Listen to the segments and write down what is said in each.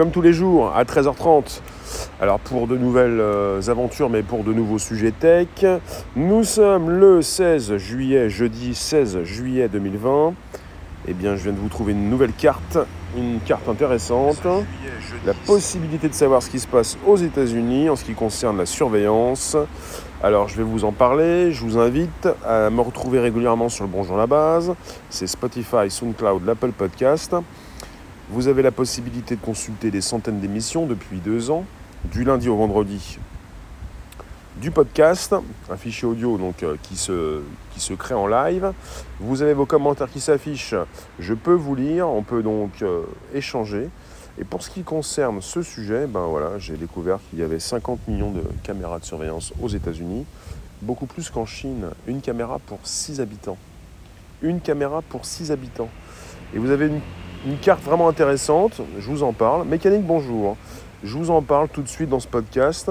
comme tous les jours, à 13h30. Alors pour de nouvelles euh, aventures, mais pour de nouveaux sujets tech, nous sommes le 16 juillet, jeudi 16 juillet 2020. Eh bien, je viens de vous trouver une nouvelle carte, une carte intéressante. La possibilité de savoir ce qui se passe aux États-Unis en ce qui concerne la surveillance. Alors, je vais vous en parler. Je vous invite à me retrouver régulièrement sur le Bonjour la base. C'est Spotify, SoundCloud, l'Apple Podcast. Vous avez la possibilité de consulter des centaines d'émissions depuis deux ans, du lundi au vendredi. Du podcast, un fichier audio donc, euh, qui, se, qui se crée en live. Vous avez vos commentaires qui s'affichent. Je peux vous lire. On peut donc euh, échanger. Et pour ce qui concerne ce sujet, ben voilà, j'ai découvert qu'il y avait 50 millions de caméras de surveillance aux États-Unis, beaucoup plus qu'en Chine. Une caméra pour 6 habitants. Une caméra pour 6 habitants. Et vous avez une une carte vraiment intéressante, je vous en parle. Mécanique, bonjour. Je vous en parle tout de suite dans ce podcast.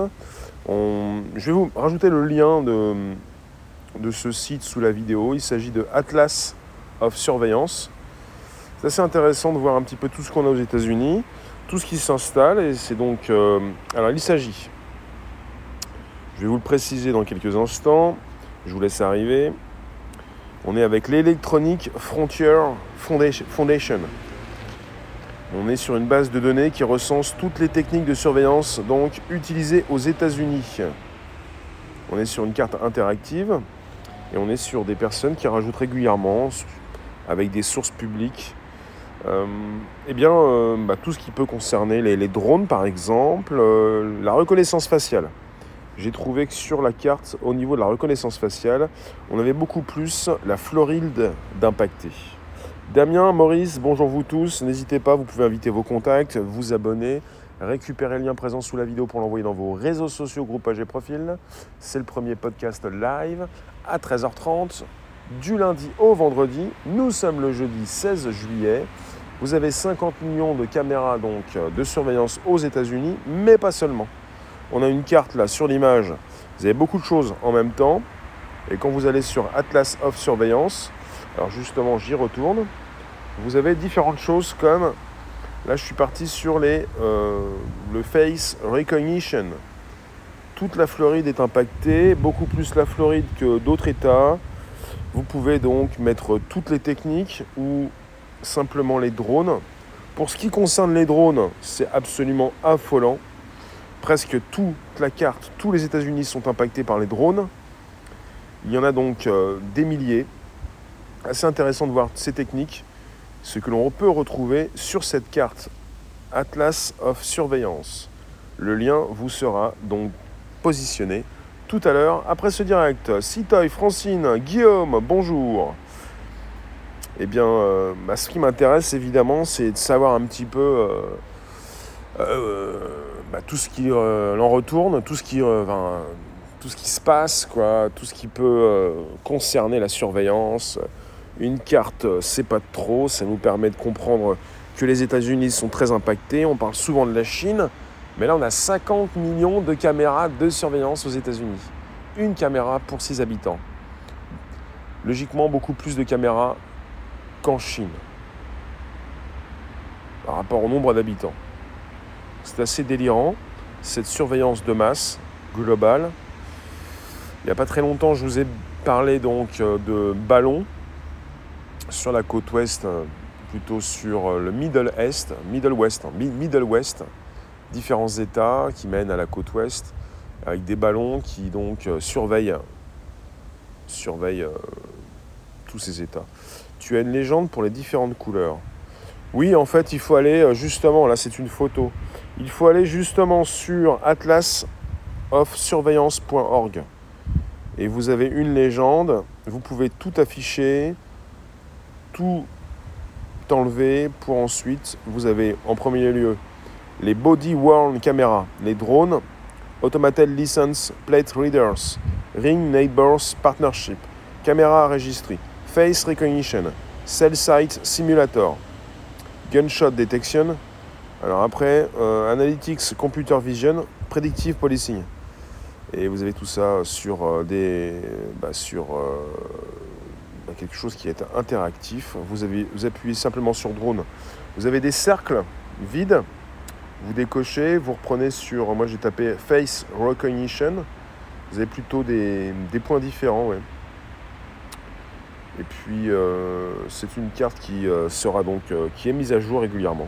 Je vais vous rajouter le lien de, ce site sous la vidéo. Il s'agit de Atlas of Surveillance. C'est assez intéressant de voir un petit peu tout ce qu'on a aux États-Unis, tout ce qui s'installe. Et c'est donc. Euh, alors, il s'agit. Je vais vous le préciser dans quelques instants. Je vous laisse arriver. On est avec l'Electronic Frontier Foundation. On est sur une base de données qui recense toutes les techniques de surveillance donc utilisées aux États-Unis. On est sur une carte interactive et on est sur des personnes qui rajoutent régulièrement, avec des sources publiques, euh, eh bien, euh, bah, tout ce qui peut concerner les, drones par exemple, euh, la reconnaissance faciale. J'ai trouvé que sur la carte, au niveau de la reconnaissance faciale, on avait beaucoup plus la Floride d'impactés. Damien, Maurice, bonjour vous tous. N'hésitez pas, vous pouvez inviter vos contacts, vous abonner, récupérer le lien présent sous la vidéo pour l'envoyer dans vos réseaux sociaux, groupage et profil. C'est le premier podcast live à 13h30 du lundi au vendredi. Nous sommes le jeudi 16 juillet. Vous avez 50 millions de caméras donc de surveillance aux États-Unis, mais pas seulement. On a une carte là sur l'image. Vous avez beaucoup de choses en même temps. Et quand vous allez sur Atlas of Surveillance, alors justement, j'y retourne. Vous avez différentes choses comme, là je suis parti sur les, euh, le face recognition. Toute la Floride est impactée, beaucoup plus la Floride que d'autres États. Vous pouvez donc mettre toutes les techniques ou simplement les drones. Pour ce qui concerne les drones, c'est absolument affolant. Presque toute la carte, tous les États-Unis sont impactés par les drones. Il y en a donc euh, des milliers assez intéressant de voir ces techniques, ce que l'on peut retrouver sur cette carte Atlas of Surveillance. Le lien vous sera donc positionné tout à l'heure après ce direct. Citoy, Francine, Guillaume, bonjour. Eh bien, euh, bah, ce qui m'intéresse évidemment, c'est de savoir un petit peu euh, euh, bah, tout ce qui en retourne, tout ce qui, tout ce qui se passe, quoi, tout ce qui peut concerner la surveillance, une carte, euh, c'est pas trop, ça nous permet de comprendre que les États-Unis sont très impactés. On parle souvent de la Chine, mais là on a 50 millions de caméras de surveillance aux États-Unis. Une caméra pour 6 habitants. Logiquement, beaucoup plus de caméras qu'en Chine par rapport au nombre d'habitants. C'est assez délirant, cette surveillance de masse globale. Il n'y a pas très longtemps, je vous ai parlé donc euh, de ballons sur la côte ouest, euh, plutôt sur euh, le Middle Est, Middle West, hein, Middle West, différents États qui mènent à la côte ouest, avec des ballons qui donc euh, surveillent, surveillent tous ces États. Tu as une légende pour les différentes couleurs. Oui, en fait, il faut aller justement, là c'est une photo, il faut aller justement sur atlasofsurveillance.org. Et vous avez une légende, vous pouvez tout afficher, tout enlever pour ensuite, vous avez en premier lieu les body worn cameras, les drones, automated license plate readers, ring neighbors partnership, caméra enregistrée, face recognition, cell site simulator, gunshot detection. Alors après, euh, analytics computer vision, predictive policing. Et vous avez tout ça sur euh, des, bah, sur euh, quelque chose qui est interactif. Vous, avez, vous appuyez simplement sur drone. Vous avez des cercles vides Vous décochez, vous reprenez sur, moi j'ai tapé Face Recognition. Vous avez plutôt des, points différents, ouais. Et puis euh, c'est une carte qui euh, sera donc qui est mise à jour régulièrement.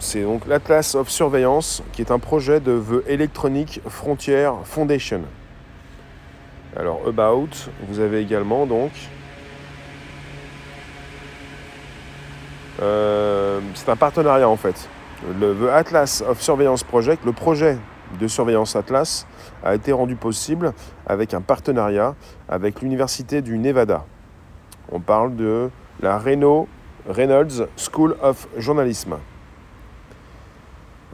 C'est donc l'Atlas of Surveillance qui est un projet de The Electronic Frontier Foundation. Alors About, vous avez également donc Euh, c'est un partenariat en fait. Le Atlas of Surveillance Project, le projet de surveillance Atlas, a été rendu possible avec un partenariat avec l'Université du Nevada. On parle de la Reno Reynolds School of Journalism.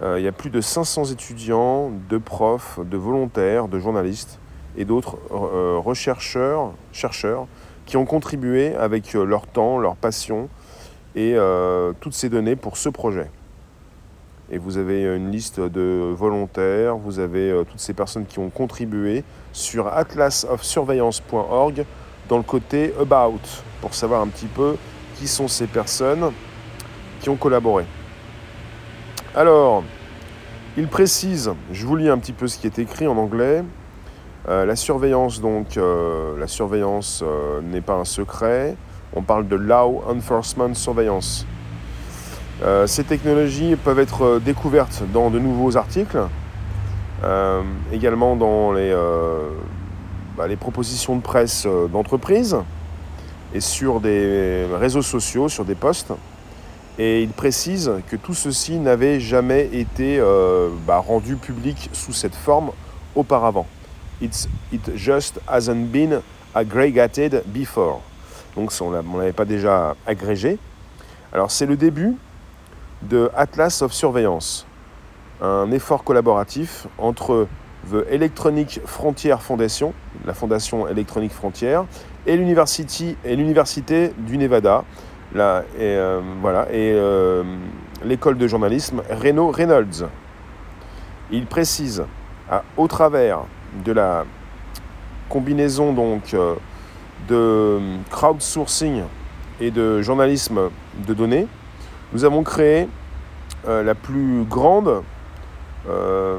Euh, il y a plus de 500 étudiants, de profs, de volontaires, de journalistes et d'autres euh, rechercheurs, chercheurs qui ont contribué avec leur temps, leur passion, et euh, toutes ces données pour ce projet. Et vous avez une liste de volontaires, vous avez euh, toutes ces personnes qui ont contribué sur atlasofsurveillance.org dans le côté About, pour savoir un petit peu qui sont ces personnes qui ont collaboré. Alors, il précise, je vous lis un petit peu ce qui est écrit en anglais. Euh, la surveillance, donc, la surveillance n'est pas un secret. On parle de Law Enforcement Surveillance. Euh, ces technologies peuvent être euh, découvertes dans de nouveaux articles, euh, également dans les, bah, les, propositions de presse d'entreprise et sur des réseaux sociaux, sur des posts. Et il précise que tout ceci n'avait jamais été bah, rendu public sous cette forme auparavant. It just hasn't been aggregated before donc on ne l'avait pas déjà agrégé. Alors c'est le début de Atlas of Surveillance, un effort collaboratif entre The Electronic Frontier Foundation, la fondation Electronic Frontier, et l'université et l'université du Nevada, et, euh, voilà, et euh, l'école de journalisme Reno Reynolds. Il précise, au travers de la combinaison donc euh, de crowdsourcing et de journalisme de données, nous avons créé euh, la plus grande, euh,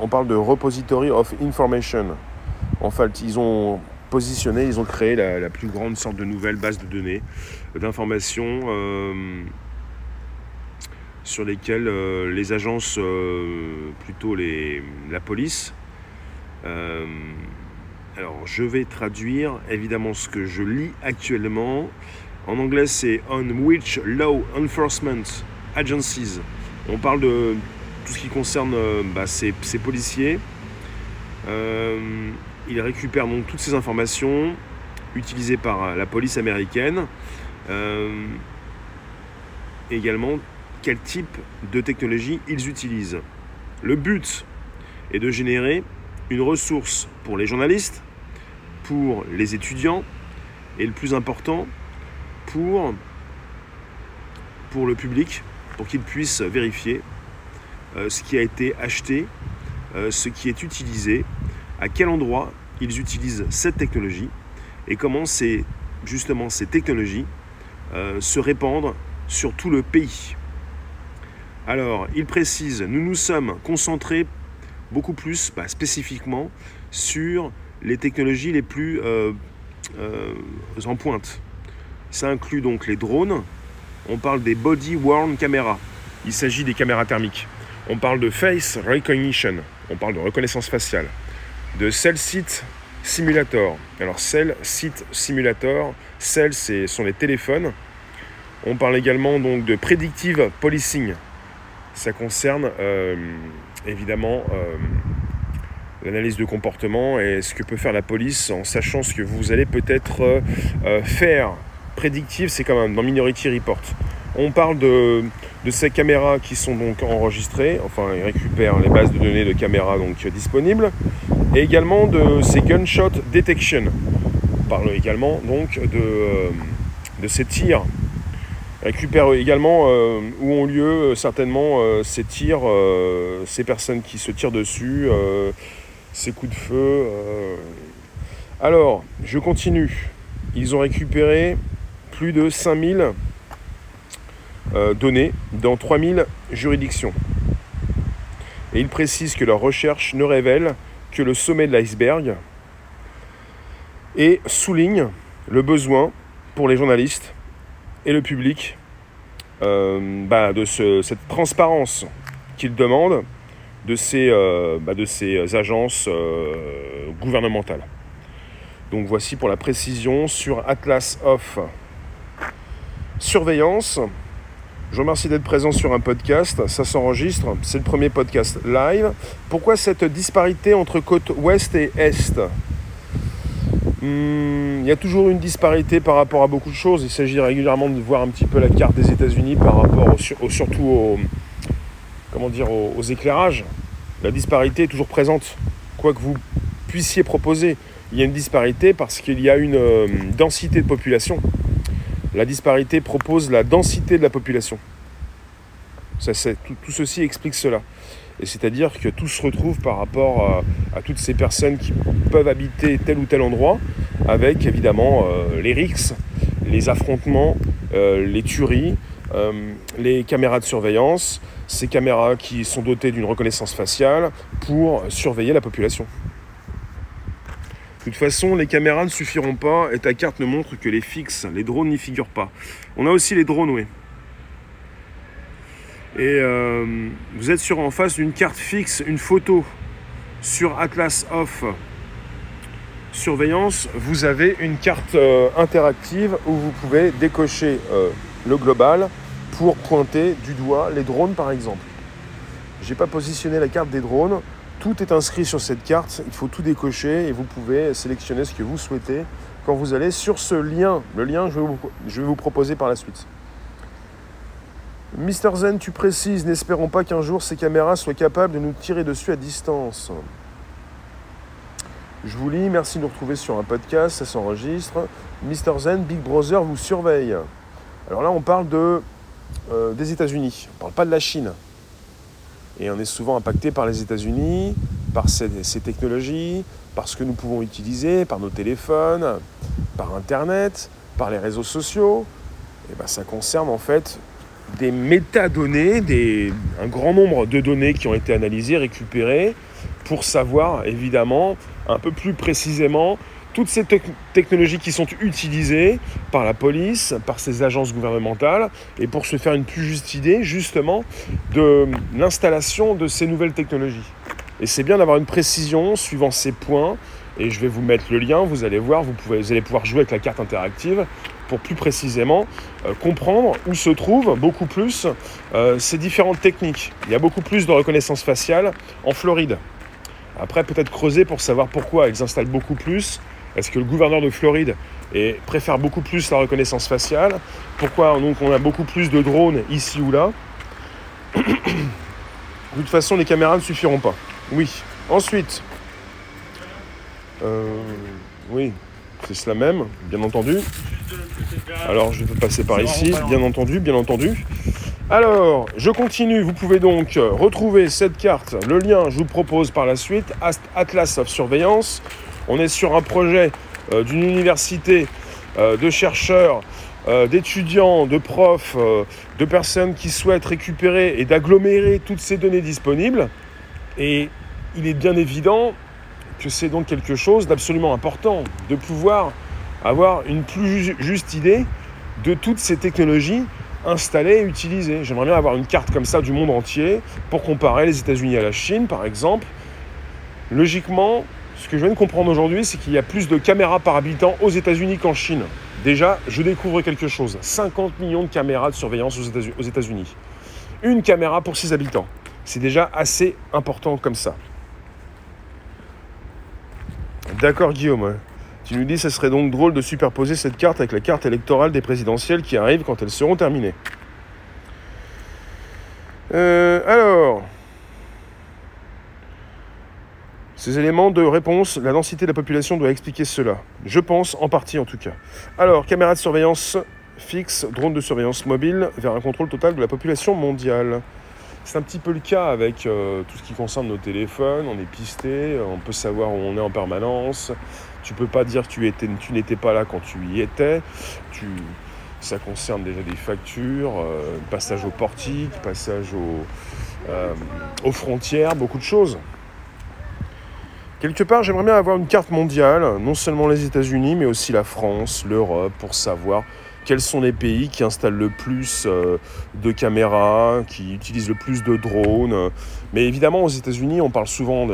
on parle de repository of information. En fait, ils ont positionné, ils ont créé la, plus grande sorte de nouvelle base de données, d'informations euh, sur lesquelles les agences, plutôt les, la police, alors, je vais traduire évidemment ce que je lis actuellement. En anglais, c'est On which law enforcement agencies. On parle de tout ce qui concerne euh, bah, ces, policiers. Euh, ils récupèrent donc toutes ces informations utilisées par la police américaine. Euh, également, quel type de technologie ils utilisent. Le but est de générer une ressource pour les journalistes, pour les étudiants et le plus important, pour, le public, pour qu'ils puissent vérifier euh, ce qui a été acheté, euh, ce qui est utilisé, à quel endroit ils utilisent cette technologie et comment ces technologies euh, se répandent sur tout le pays. Alors, il précise, nous nous sommes concentrés beaucoup plus bah, spécifiquement sur les technologies les plus euh, euh, en pointe. Ça inclut donc les drones, on parle des body worn cameras, il s'agit des caméras thermiques. On parle de face recognition, on parle de reconnaissance faciale, de cell site simulator. Alors cell site simulator, cell ce sont les téléphones. On parle également donc de predictive policing. Ça concerne euh, évidemment euh, l'analyse de comportement et ce que peut faire la police en sachant ce que vous allez peut-être euh, faire. Prédictive, c'est quand même dans Minority Report. On parle de, ces caméras qui sont donc enregistrées, enfin ils récupèrent les bases de données de caméras donc disponibles, et également de ces gunshot detection. On parle également donc de, de ces tirs récupère également euh, où ont lieu euh, certainement euh, ces tirs, ces personnes qui se tirent dessus, ces coups de feu. Alors, je continue. Ils ont récupéré plus de 5000 euh, données dans 3000 juridictions. Et il précise que leur recherche ne révèle que le sommet de l'iceberg et souligne le besoin pour les journalistes et le public euh, bah, de cette transparence qu'ils demandent de ces, euh, bah, de ces agences euh, gouvernementales. Donc voici pour la précision sur Atlas of Surveillance. Je vous remercie d'être présent sur un podcast, ça s'enregistre, c'est le premier podcast live. Pourquoi cette disparité entre côte ouest et est? Il y a toujours une disparité par rapport à beaucoup de choses. Il s'agit régulièrement de voir un petit peu la carte des États-Unis par rapport surtout aux, comment dire, aux, éclairages. La disparité est toujours présente, quoi que vous puissiez proposer. Il y a une disparité parce qu'il y a une euh, densité de population la disparité propose la densité de la population. Ça, tout, tout, ceci explique cela. Et c'est-à-dire que tout se retrouve par rapport à, toutes ces personnes qui peuvent habiter tel ou tel endroit, avec évidemment euh, les rixes, les affrontements, euh, les tueries, euh, les caméras de surveillance, ces caméras qui sont dotées d'une reconnaissance faciale pour surveiller la population. De toute façon, les caméras ne suffiront pas et ta carte ne montre que les fixes. Les drones n'y figurent pas. On a aussi les drones, oui. Et euh, vous êtes sur en face d'une carte fixe, une photo sur Atlas Off Surveillance. Vous avez une carte euh, interactive où vous pouvez décocher euh, le global pour pointer du doigt les drones, par exemple. Je n'ai pas positionné la carte des drones. Tout est inscrit sur cette carte, il faut tout décocher et vous pouvez sélectionner ce que vous souhaitez quand vous allez sur ce lien. Le lien, je vais vous, je vais vous proposer par la suite. Mister Zen, tu précises, n'espérons pas qu'un jour ces caméras soient capables de nous tirer dessus à distance. Je vous lis, merci de nous retrouver sur un podcast, ça s'enregistre. Mister Zen, Big Brother vous surveille. Alors là, on parle de, euh, des États-Unis, on ne parle pas de la Chine. Et on est souvent impacté par les États-Unis, par ces, technologies, par ce que nous pouvons utiliser, par nos téléphones, par Internet, par les réseaux sociaux. Et ben, ça concerne en fait des métadonnées, un grand nombre de données qui ont été analysées, récupérées, pour savoir évidemment un peu plus précisément toutes ces technologies qui sont utilisées par la police, par ces agences gouvernementales, et pour se faire une plus juste idée justement de l'installation de ces nouvelles technologies. Et c'est bien d'avoir une précision suivant ces points, et je vais vous mettre le lien, vous allez voir, vous, pouvez, allez pouvoir jouer avec la carte interactive pour plus précisément euh, comprendre où se trouvent beaucoup plus euh, ces différentes techniques. Il y a beaucoup plus de reconnaissance faciale en Floride. Après, peut-être creuser pour savoir pourquoi ils installent beaucoup plus est-ce que le gouverneur de Floride préfère beaucoup plus la reconnaissance faciale? Pourquoi donc on a beaucoup plus de drones ici ou là? De toute façon, les caméras ne suffiront pas. Oui. Ensuite, euh, oui, c'est cela même, bien entendu. Alors, je vais passer par ici, bien entendu, bien entendu. Alors, je continue. Vous pouvez donc retrouver cette carte. Le lien, je vous propose par la suite. Atlas of Surveillance. On est sur un projet euh, d'une université euh, de chercheurs, euh, d'étudiants, de profs, de personnes qui souhaitent récupérer et d'agglomérer toutes ces données disponibles. Et il est bien évident que c'est donc quelque chose d'absolument important de pouvoir avoir une plus juste idée de toutes ces technologies installées et utilisées. J'aimerais bien avoir une carte comme ça du monde entier pour comparer les États-Unis à la Chine, par exemple. Logiquement, ce que je viens de comprendre aujourd'hui, c'est qu'il y a plus de caméras par habitant aux États-Unis qu'en Chine. Déjà, je découvre quelque chose. 50 millions de caméras de surveillance aux États-Unis. Une caméra pour 6 habitants. C'est déjà assez important comme ça. D'accord Guillaume. Tu nous dis que ce serait donc drôle de superposer cette carte avec la carte électorale des présidentielles qui arrivent quand elles seront terminées. Euh, alors, ces éléments de réponse, la densité de la population doit expliquer cela. Je pense, en partie en tout cas. Alors, caméras de surveillance fixe, drone de surveillance mobile, vers un contrôle total de la population mondiale. C'est un petit peu le cas avec euh, tout ce qui concerne nos téléphones. On est pisté, on peut savoir où on est en permanence. Tu peux pas dire que tu, tu n'étais pas là quand tu y étais. Ça concerne déjà des factures, euh, passage au portique, passage euh, aux frontières, beaucoup de choses. Quelque part, j'aimerais bien avoir une carte mondiale, non seulement les États-Unis, mais aussi la France, l'Europe, pour savoir quels sont les pays qui installent le plus euh, de caméras, qui utilisent le plus de drones? Mais évidemment, aux États-Unis, on parle souvent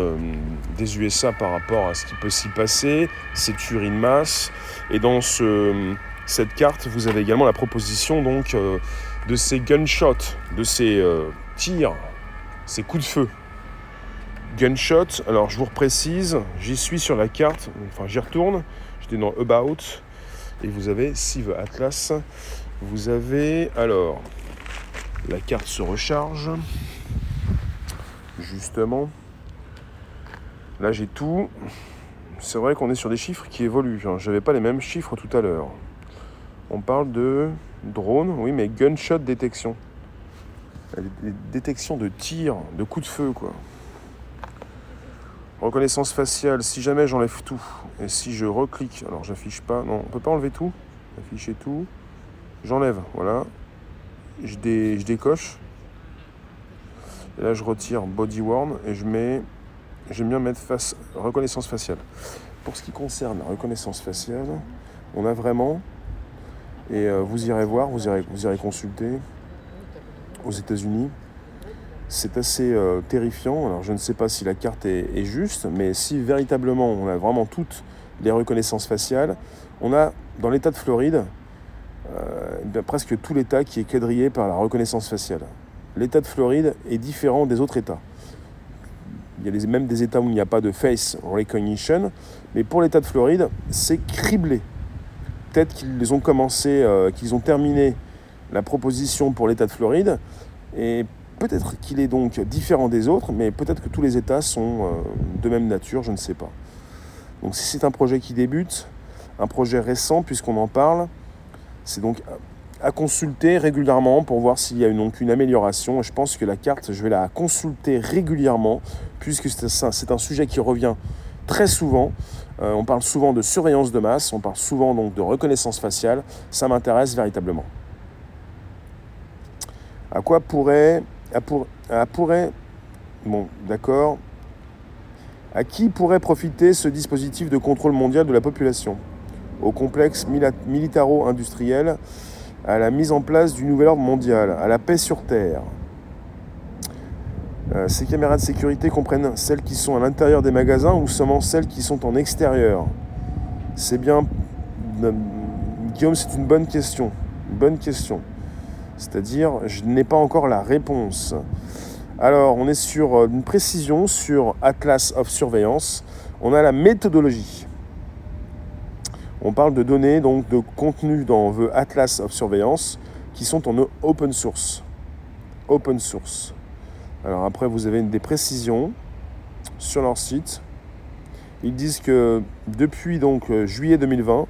des USA par rapport à ce qui peut s'y passer, ces tueries de masse. Et dans cette carte, vous avez également la proposition donc, euh, de ces gunshots, de ces euh, tirs, ces coups de feu. Gunshot, alors je vous reprécise, j'y suis sur la carte, enfin j'y retourne, j'étais dans About, et vous avez Sive Atlas. Vous avez alors la carte se recharge. Justement. Là j'ai tout. C'est vrai qu'on est sur des chiffres qui évoluent. J'avais pas les mêmes chiffres tout à l'heure. On parle de drone, oui, mais gunshot détection. Détection de tir, de coups de feu, quoi. Reconnaissance faciale, si jamais j'enlève tout, et si je reclique, alors j'affiche pas, non, on peut pas enlever tout, afficher tout, j'enlève, voilà, je, décoche, et là je retire body worn et je mets, j'aime bien mettre face, reconnaissance faciale. Pour ce qui concerne la reconnaissance faciale, on a vraiment, et euh, vous irez voir, vous irez, vous irez consulter aux États-Unis, c'est assez euh, terrifiant. Alors je ne sais pas si la carte est, juste, mais si véritablement on a vraiment toutes les reconnaissances faciales, on a dans l'État de Floride euh, presque tout l'État qui est quadrillé par la reconnaissance faciale. L'État de Floride est différent des autres États. Il y a même des États où il n'y a pas de face recognition, mais pour l'État de Floride, c'est criblé. Peut-être qu'ils ont commencé, euh, qu'ils ont terminé la proposition pour l'État de Floride, Peut-être qu'il est donc différent des autres, mais peut-être que tous les États sont euh, de même nature, je ne sais pas. Donc si c'est un projet qui débute, un projet récent puisqu'on en parle, c'est donc à consulter régulièrement pour voir s'il y a donc une amélioration. Je pense que la carte, je vais la consulter régulièrement puisque c'est un sujet qui revient très souvent. Euh, on parle souvent de surveillance de masse, on parle souvent donc de reconnaissance faciale. Ça m'intéresse véritablement. À quoi pourrait à, pourrait, bon, d'accord, à qui pourrait profiter ce dispositif de contrôle mondial de la population? Au complexe militaro-industriel, à la mise en place du nouvel ordre mondial, à la paix sur Terre. Euh, ces caméras de sécurité comprennent celles qui sont à l'intérieur des magasins ou seulement celles qui sont en extérieur? C'est bien, euh, Guillaume, c'est une bonne question. bonne question. C'est-à-dire, je n'ai pas encore la réponse. Alors, on est sur euh, une précision sur Atlas of Surveillance. On a la méthodologie. On parle de données, donc de contenu dans The Atlas of Surveillance qui sont en open source. Open source. Alors après, vous avez des précisions sur leur site. Ils disent que depuis euh, juillet 2020,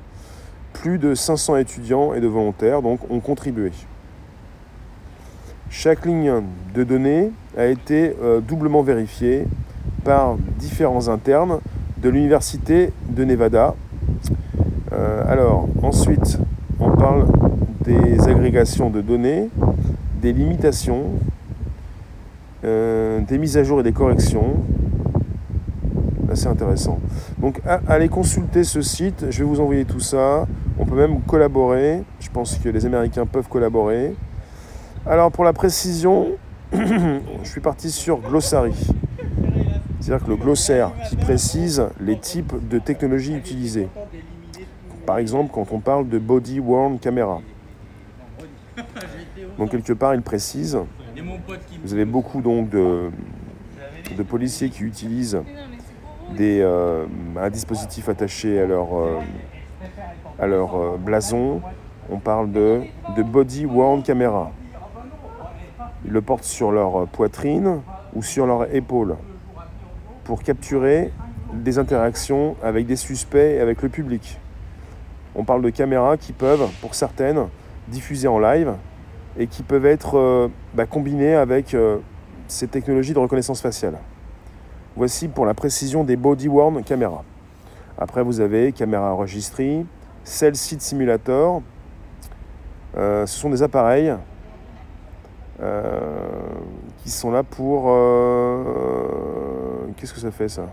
plus de 500 étudiants et de volontaires ont contribué. Chaque ligne de données a été euh, doublement vérifiée par différents internes de l'Université de Nevada. Euh, alors, ensuite, on parle des agrégations de données, des limitations, euh, des mises à jour et des corrections. Assez intéressant. Donc, allez consulter ce site. Je vais vous envoyer tout ça. On peut même collaborer. Je pense que les Américains peuvent collaborer. Alors pour la précision, je suis parti sur Glossary. C'est-à-dire que le glossaire qui précise les types de technologies utilisées. Par exemple, quand on parle de body worn camera. Donc quelque part, il précise. Vous avez beaucoup donc de, policiers qui utilisent des, euh, un dispositif attaché à leur, euh, euh, blason. On parle de, de body worn camera. Ils le portent sur leur poitrine ou sur leur épaule pour capturer des interactions avec des suspects et avec le public. On parle de caméras qui peuvent, pour certaines, diffuser en live et qui peuvent être euh, bah, combinées avec euh, ces technologies de reconnaissance faciale. Voici pour la précision des body-worn caméras. Après, vous avez caméra enregistrée, Cell Seat Simulator, ce sont des appareils qui sont là pour... Qu'est-ce que ça fait ça?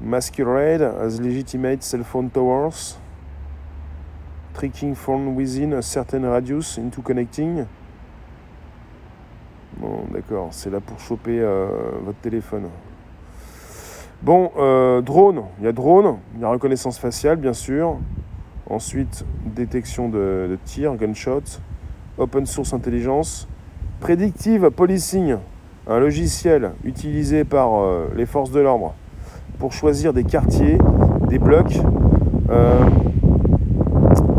Masquerade as legitimate cell phone towers. Tricking phone within a certain radius into connecting. Bon, d'accord, c'est là pour choper euh, votre téléphone. Bon, euh, drone, il y a drone, il y a reconnaissance faciale, bien sûr. Ensuite, détection de, de tir, gunshot. Open source intelligence. Predictive policing, un logiciel utilisé par euh, les forces de l'ordre pour choisir des quartiers, des blocs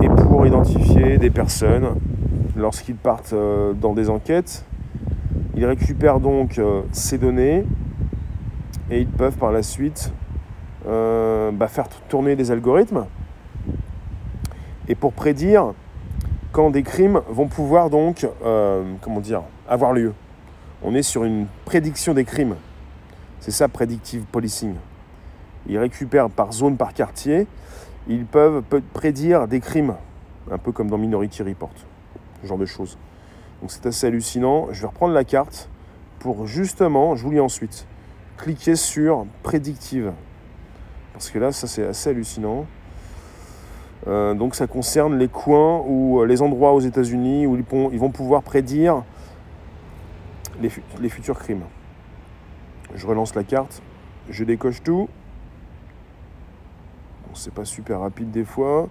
et pour identifier des personnes lorsqu'ils partent dans des enquêtes ils récupèrent donc euh, ces données et ils peuvent par la suite euh, bah, faire tourner des algorithmes et pour prédire quand des crimes vont pouvoir donc euh, comment dire avoir lieu. On est sur une prédiction des crimes. C'est ça predictive policing. Ils récupèrent par zone, par quartier, ils peuvent prédire des crimes, un peu comme dans Minority Report, ce genre de choses. Donc c'est assez hallucinant. Je vais reprendre la carte pour justement, je vous lis ensuite, cliquer sur prédictive. Parce que là, ça c'est assez hallucinant. Euh, donc ça concerne les coins ou euh, les endroits aux États-Unis où ils vont pouvoir prédire les, futurs crimes. Je relance la carte, je décoche tout. Bon, c'est pas super rapide des fois.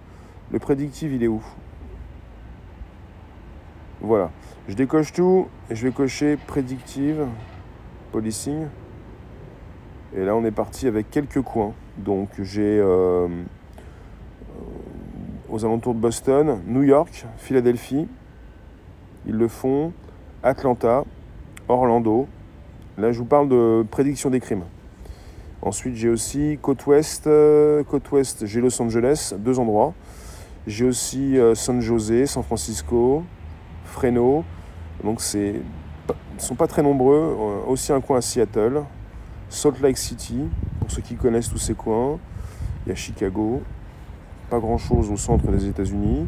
Le prédictive, il est où? Voilà. Je décoche tout et je vais cocher Predictive, Policing. Et là, on est parti avec quelques coins. Donc, j'ai euh, aux alentours de Boston, New York, Philadelphie. Ils le font. Atlanta, Orlando. Là, je vous parle de prédiction des crimes. Ensuite, j'ai aussi côte ouest, euh, côte ouest, j'ai Los Angeles, deux endroits. J'ai aussi San José, San Francisco, Fresno, donc c'est, ne sont pas très nombreux. Euh, aussi un coin à Seattle, Salt Lake City, pour ceux qui connaissent tous ces coins. Il y a Chicago, pas grand chose au centre des États-Unis.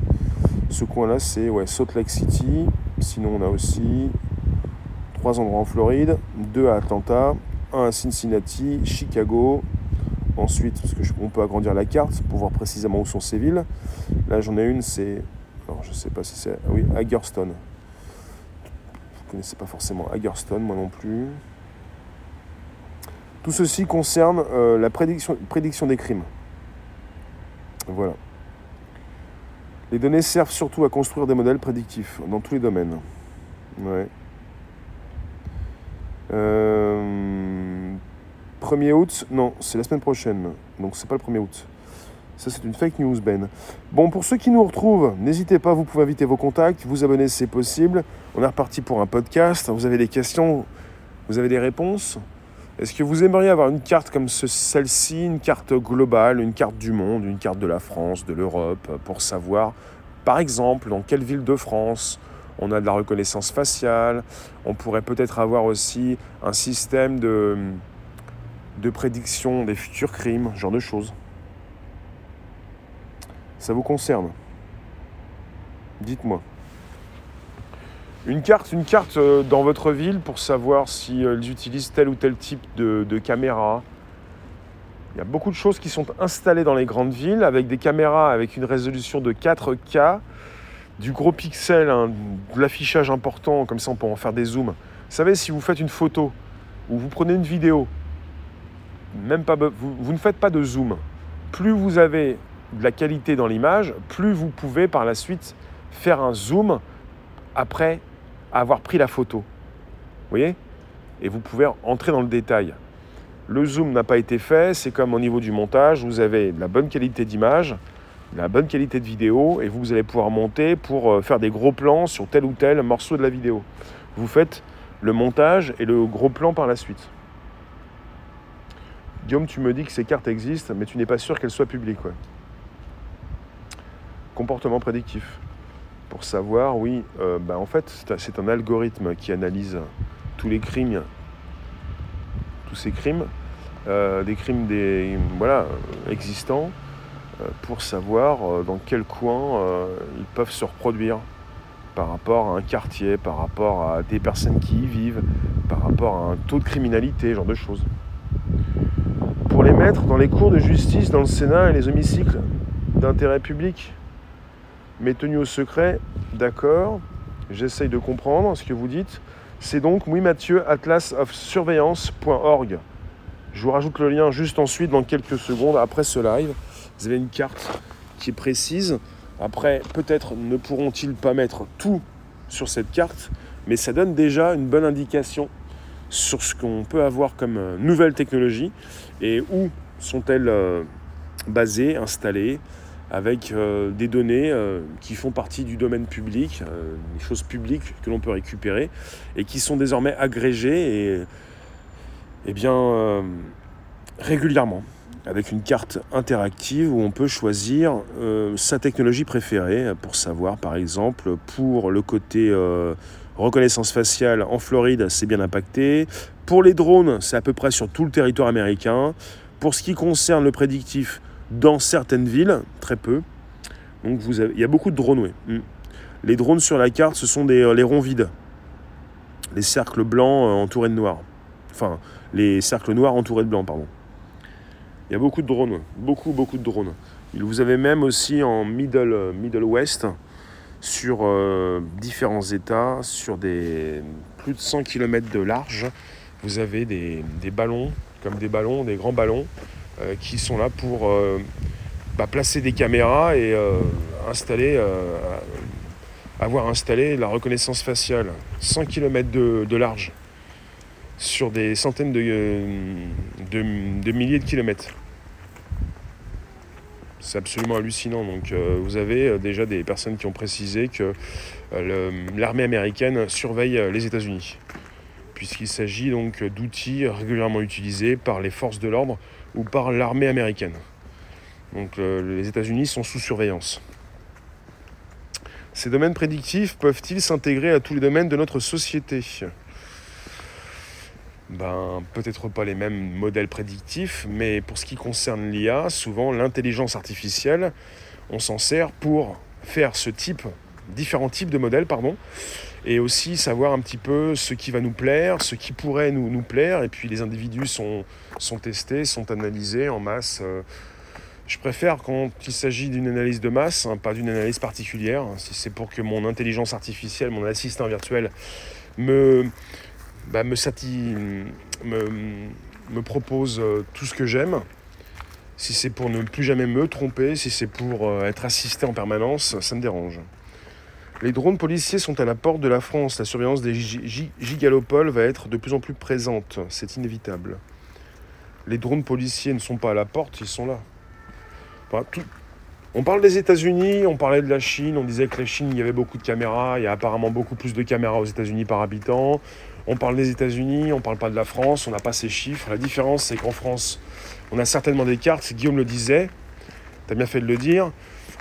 Ce coin-là, c'est ouais, Salt Lake City. Sinon, on a aussi trois endroits en Floride, deux à Atlanta, un à Cincinnati, Chicago. Ensuite, parce qu'on peut agrandir la carte pour voir précisément où sont ces villes. Là, j'en ai une, c'est. Alors, je sais pas si c'est. Ah oui, Hagerstown connaissais pas forcément Hagerstown, moi non plus. Tout ceci concerne euh, la prédiction des crimes. Voilà. Les données servent surtout à construire des modèles prédictifs dans tous les domaines. Ouais. 1er euh, août, non, c'est la semaine prochaine. Donc c'est pas le 1er août. Ça, c'est une fake news, Ben. Bon, pour ceux qui nous retrouvent, n'hésitez pas, vous pouvez inviter vos contacts, vous abonner si c'est possible. On est reparti pour un podcast. Vous avez des questions, vous avez des réponses. Est-ce que vous aimeriez avoir une carte comme celle-ci, une carte globale, une carte du monde, une carte de la France, de l'Europe, pour savoir, par exemple, dans quelle ville de France on a de la reconnaissance faciale? On pourrait peut-être avoir aussi un système de, de prédiction des futurs crimes, genre de choses. Ça vous concerne? Dites-moi. Une carte, une carte euh, dans votre ville pour savoir si euh, ils utilisent tel ou tel type de, caméra. Il y a beaucoup de choses qui sont installées dans les grandes villes avec des caméras avec une résolution de 4K, du gros pixel, de l'affichage important, comme ça on peut en faire des zooms. Vous savez, si vous faites une photo ou vous prenez une vidéo, même pas, vous ne faites pas de zoom. Plus vous avez de la qualité dans l'image, plus vous pouvez par la suite faire un zoom après avoir pris la photo. Vous voyez? Et vous pouvez entrer dans le détail. Le zoom n'a pas été fait, c'est comme au niveau du montage, vous avez de la bonne qualité d'image, de la bonne qualité de vidéo, et vous allez pouvoir monter pour euh, faire des gros plans sur tel ou tel morceau de la vidéo. Vous faites le montage et le gros plan par la suite. Guillaume, tu me dis que ces cartes existent, mais tu n'es pas sûr qu'elles soient publiques comportement prédictif. Pour savoir, oui, euh, bah, en fait, c'est un algorithme qui analyse tous les crimes, tous ces crimes, euh, des crimes des, voilà, existants, pour savoir dans quel coin ils peuvent se reproduire par rapport à un quartier, par rapport à des personnes qui y vivent, par rapport à un taux de criminalité, genre de choses. Pour les mettre dans les cours de justice, dans le Sénat et les hémicycles d'intérêt public, mais tenus au secret, d'accord, j'essaye de comprendre ce que vous dites. C'est donc, oui Mathieu, atlasofsurveillance.org. Je vous rajoute le lien juste ensuite, dans quelques secondes, après ce live. Vous avez une carte qui est précise. Après, peut-être ne pourront-ils pas mettre tout sur cette carte, mais ça donne déjà une bonne indication sur ce qu'on peut avoir comme euh, nouvelle technologie et où sont-elles euh, basées, installées, avec euh, des données qui font partie du domaine public, des choses publiques que l'on peut récupérer et qui sont désormais agrégées et, et bien régulièrement avec une carte interactive où on peut choisir euh, sa technologie préférée pour savoir par exemple pour le côté euh, reconnaissance faciale en Floride c'est bien impacté, pour les drones c'est à peu près sur tout le territoire américain, pour ce qui concerne le prédictif dans certaines villes, très peu, il y a beaucoup de drones. Hmm. Les drones sur la carte ce sont euh, les ronds vides, les cercles blancs entourés de noir, enfin les cercles noirs entourés de blanc pardon. Il y a beaucoup de drones, beaucoup, beaucoup de drones. Vous avez même aussi en Middle, Middle West, sur euh, différents États, sur des plus de 100 km de large, vous avez des, ballons, comme des ballons, des grands ballons, euh, qui sont là pour euh, bah, placer des caméras et installer, avoir installé la reconnaissance faciale. 100 km de large sur des centaines de, milliers de kilomètres. C'est absolument hallucinant. Donc euh, vous avez euh, déjà des personnes qui ont précisé que euh, l'armée américaine surveille les États-Unis, puisqu'il s'agit donc d'outils régulièrement utilisés par les forces de l'ordre ou par l'armée américaine. Donc les États-Unis sont sous surveillance. Ces domaines prédictifs peuvent-ils s'intégrer à tous les domaines de notre société? Ben, peut-être pas les mêmes modèles prédictifs, mais pour ce qui concerne l'IA, souvent l'intelligence artificielle, on s'en sert pour faire ce type, différents types de modèles, pardon, et aussi savoir un petit peu ce qui va nous plaire, ce qui pourrait nous, nous plaire, et puis les individus sont, sont testés, sont analysés en masse. Euh. Je préfère quand il s'agit d'une analyse de masse, hein, pas d'une analyse particulière. Si c'est pour que mon intelligence artificielle, mon assistant virtuel me, bah, me, propose euh, tout ce que j'aime. Si c'est pour ne plus jamais me tromper, si c'est pour euh, être assisté en permanence, ça me dérange. Les drones policiers sont à la porte de la France. La surveillance des gigalopoles va être de plus en plus présente. C'est inévitable. Les drones policiers ne sont pas à la porte, ils sont là. On parle des États-Unis, on parlait de la Chine, on disait que la Chine, il y avait beaucoup de caméras, il y a apparemment beaucoup plus de caméras aux États-Unis par habitant. On parle des États-Unis, on parle pas de la France, on n'a pas ces chiffres. La différence, c'est qu'en France, on a certainement des cartes, Guillaume le disait, tu as bien fait de le dire,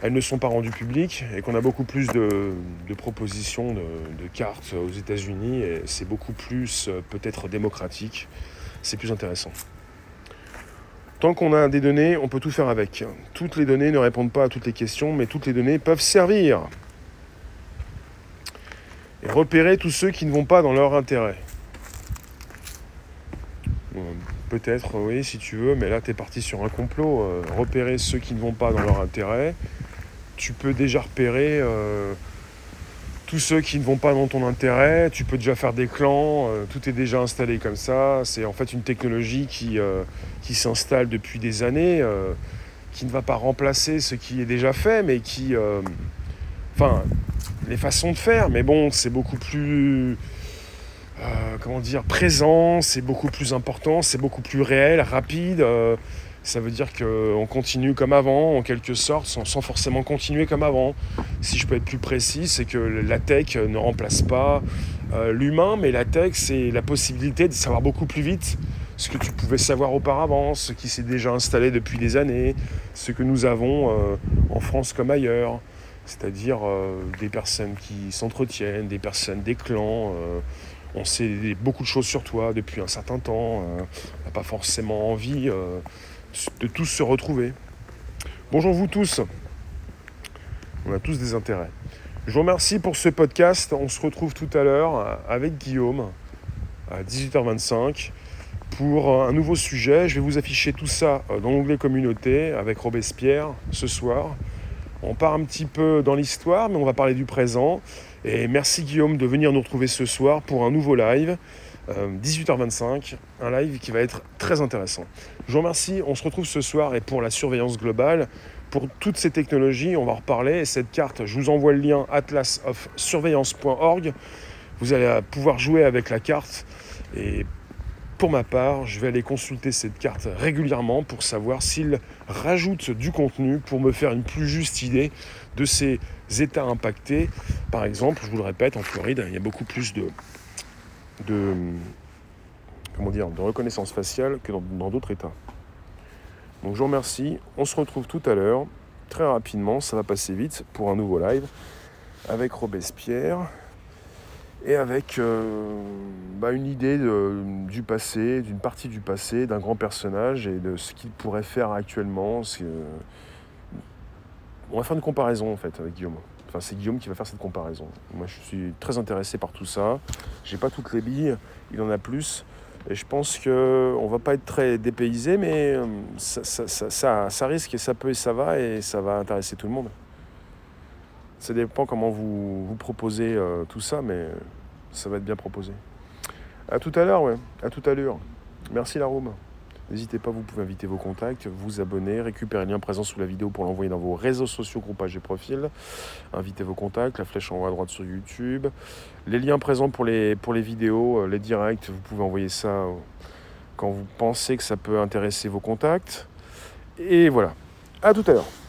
elles ne sont pas rendues publiques et qu'on a beaucoup plus de, propositions de, cartes aux États-Unis c'est beaucoup plus euh, peut-être démocratique, c'est plus intéressant. Tant qu'on a des données, on peut tout faire avec. Toutes les données ne répondent pas à toutes les questions, mais toutes les données peuvent servir et repérer tous ceux qui ne vont pas dans leur intérêt. Peut-être, oui, si tu veux, mais là, tu es parti sur un complot. Euh, repérer ceux qui ne vont pas dans leur intérêt. Tu peux déjà repérer euh, tous ceux qui ne vont pas dans ton intérêt. Tu peux déjà faire des clans. Euh, tout est déjà installé comme ça. C'est en fait une technologie qui, qui s'installe depuis des années, qui ne va pas remplacer ce qui est déjà fait, mais qui. Enfin, les façons de faire, mais bon, c'est beaucoup plus, euh, comment dire, présent, c'est beaucoup plus important, c'est beaucoup plus réel, rapide. Euh, ça veut dire qu'on continue comme avant, en quelque sorte, sans, forcément continuer comme avant. Si je peux être plus précis, c'est que la tech ne remplace pas euh, l'humain, mais la tech, c'est la possibilité de savoir beaucoup plus vite ce que tu pouvais savoir auparavant, ce qui s'est déjà installé depuis des années, ce que nous avons en France comme ailleurs c'est-à-dire euh, des personnes qui s'entretiennent, des personnes, des clans. Euh, on sait beaucoup de choses sur toi depuis un certain temps. Euh, on n'a pas forcément envie de tous se retrouver. Bonjour vous tous. On a tous des intérêts. Je vous remercie pour ce podcast. On se retrouve tout à l'heure avec Guillaume à 18h25 pour un nouveau sujet. Je vais vous afficher tout ça dans l'onglet communauté avec Robespierre ce soir. On part un petit peu dans l'histoire, mais on va parler du présent. Et merci Guillaume de venir nous retrouver ce soir pour un nouveau live. 18h25, euh, un live qui va être très intéressant. Je vous remercie, on se retrouve ce soir et pour la surveillance globale, pour toutes ces technologies, on va en reparler. Et cette carte, je vous envoie le lien atlasofsurveillance.org. Vous allez pouvoir jouer avec la carte et pour ma part, je vais aller consulter cette carte régulièrement pour savoir s'il rajoute du contenu pour me faire une plus juste idée de ces États impactés. Par exemple, je vous le répète, en Floride, il y a beaucoup plus de, de, comment dire, de reconnaissance faciale que dans d'autres États. Donc je vous remercie. On se retrouve tout à l'heure, très rapidement, ça va passer vite pour un nouveau live avec Robespierre et avec euh, bah, une idée du passé, d'une partie du passé, d'un grand personnage et de ce qu'il pourrait faire actuellement. on va faire une comparaison en fait avec Guillaume. Enfin, c'est Guillaume qui va faire cette comparaison. Moi, je suis très intéressé par tout ça. J'ai pas toutes les billes, il en a plus. Et je pense qu'on va pas être très dépaysé, mais euh, ça risque et ça peut et ça va et ça va intéresser tout le monde. Ça dépend comment vous, vous proposez euh, tout ça, mais ça va être bien proposé. À tout à l'heure, ouais. À tout à l'heure. Merci la Rome. N'hésitez pas, vous pouvez inviter vos contacts, vous abonner, récupérer le lien présent sous la vidéo pour l'envoyer dans vos réseaux sociaux, groupages et profils. Invitez vos contacts, la flèche en haut à droite sur YouTube. Les liens présents pour les, pour les vidéos, euh, les directs, vous pouvez envoyer ça euh, quand vous pensez que ça peut intéresser vos contacts. Et voilà. À tout à l'heure.